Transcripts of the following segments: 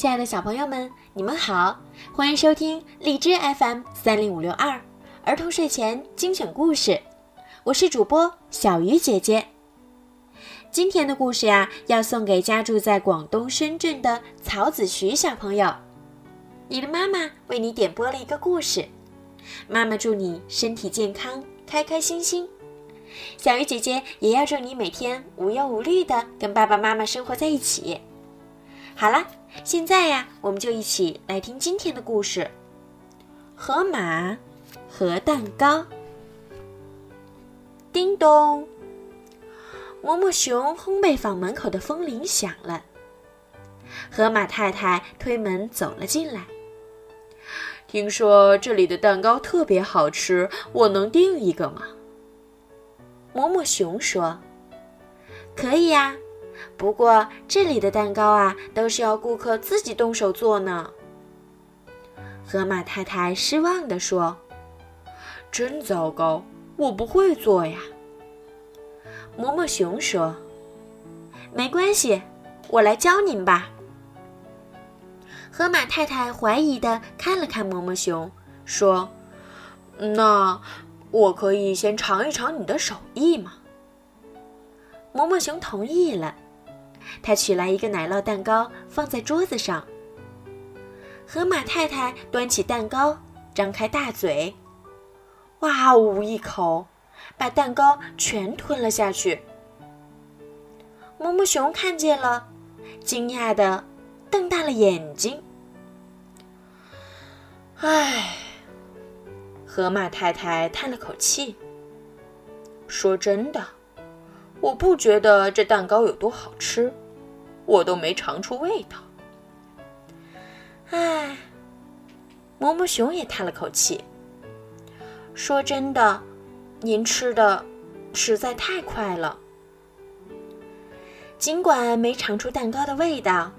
亲爱的小朋友们，你们好，欢迎收听荔枝 FM 三零五六二儿童睡前精选故事，我是主播小鱼姐姐。今天的故事呀，要送给家住在广东深圳的曹子徐小朋友。你的妈妈为你点播了一个故事，妈妈祝你身体健康，开开心心。小鱼姐姐也要祝你每天无忧无虑的跟爸爸妈妈生活在一起。好了。现在呀，我们就一起来听今天的故事：河马和蛋糕。叮咚，嬷嬷熊烘焙坊门口的风铃响了。河马太太推门走了进来。听说这里的蛋糕特别好吃，我能订一个吗？嬷嬷熊说：“可以呀。”不过这里的蛋糕啊，都是要顾客自己动手做呢。河马太太失望地说：“真糟糕，我不会做呀。”嬷嬷熊说：“没关系，我来教您吧。”河马太太怀疑地看了看嬷嬷熊，说：“那我可以先尝一尝你的手艺吗？”嬷嬷熊同意了。他取来一个奶酪蛋糕，放在桌子上。河马太太端起蛋糕，张开大嘴，哇呜一口，把蛋糕全吞了下去。嬷嬷熊看见了，惊讶的瞪大了眼睛。唉，河马太太叹了口气，说：“真的。”我不觉得这蛋糕有多好吃，我都没尝出味道。唉，嬷嬷熊也叹了口气，说：“真的，您吃的实在太快了。”尽管没尝出蛋糕的味道，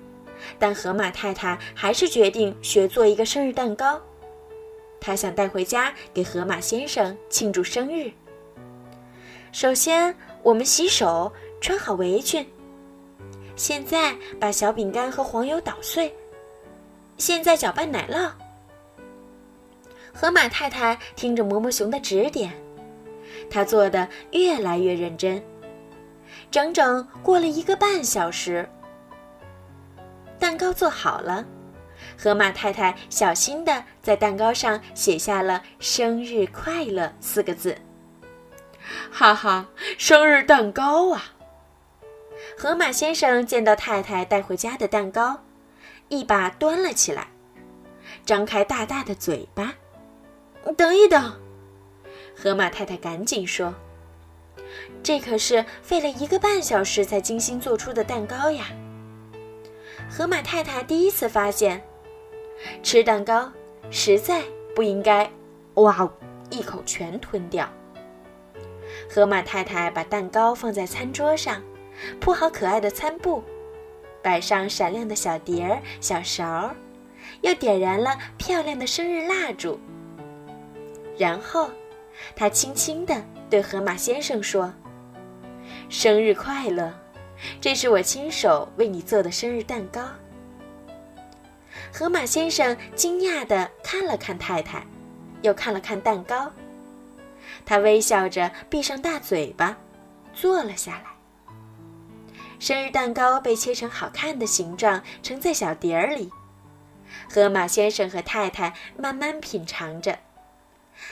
但河马太太还是决定学做一个生日蛋糕。她想带回家给河马先生庆祝生日。首先。我们洗手，穿好围裙。现在把小饼干和黄油捣碎。现在搅拌奶酪。河马太太听着嬷嬷熊的指点，她做的越来越认真。整整过了一个半小时，蛋糕做好了。河马太太小心的在蛋糕上写下了“生日快乐”四个字。哈哈，生日蛋糕啊！河马先生见到太太带回家的蛋糕，一把端了起来，张开大大的嘴巴。等一等，河马太太赶紧说：“这可是费了一个半小时才精心做出的蛋糕呀！”河马太太第一次发现，吃蛋糕实在不应该，哇，一口全吞掉。河马太太把蛋糕放在餐桌上，铺好可爱的餐布，摆上闪亮的小碟儿、小勺儿，又点燃了漂亮的生日蜡烛。然后，他轻轻地对河马先生说：“生日快乐！这是我亲手为你做的生日蛋糕。”河马先生惊讶地看了看太太，又看了看蛋糕。他微笑着闭上大嘴巴，坐了下来。生日蛋糕被切成好看的形状，盛在小碟儿里。河马先生和太太慢慢品尝着，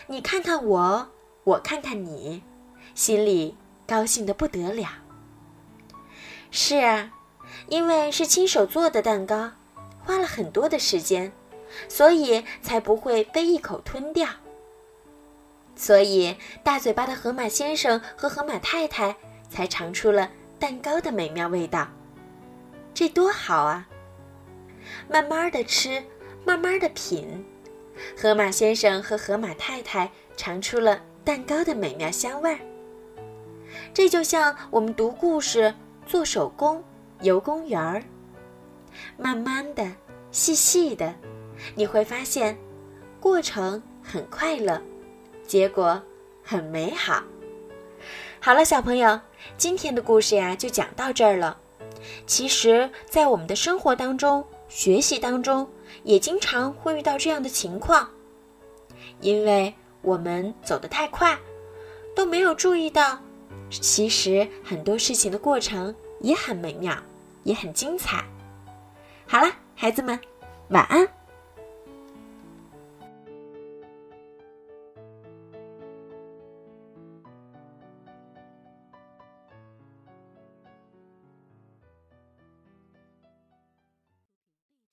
你看看我，我看看你，心里高兴得不得了。是啊，因为是亲手做的蛋糕，花了很多的时间，所以才不会被一口吞掉。所以，大嘴巴的河马先生和河马太太才尝出了蛋糕的美妙味道。这多好啊！慢慢的吃，慢慢的品，河马先生和河马太太尝出了蛋糕的美妙香味儿。这就像我们读故事、做手工、游公园儿，慢慢的、细细的，你会发现，过程很快乐。结果很美好。好了，小朋友，今天的故事呀就讲到这儿了。其实，在我们的生活当中，学习当中也经常会遇到这样的情况，因为我们走得太快，都没有注意到，其实很多事情的过程也很美妙，也很精彩。好了，孩子们，晚安。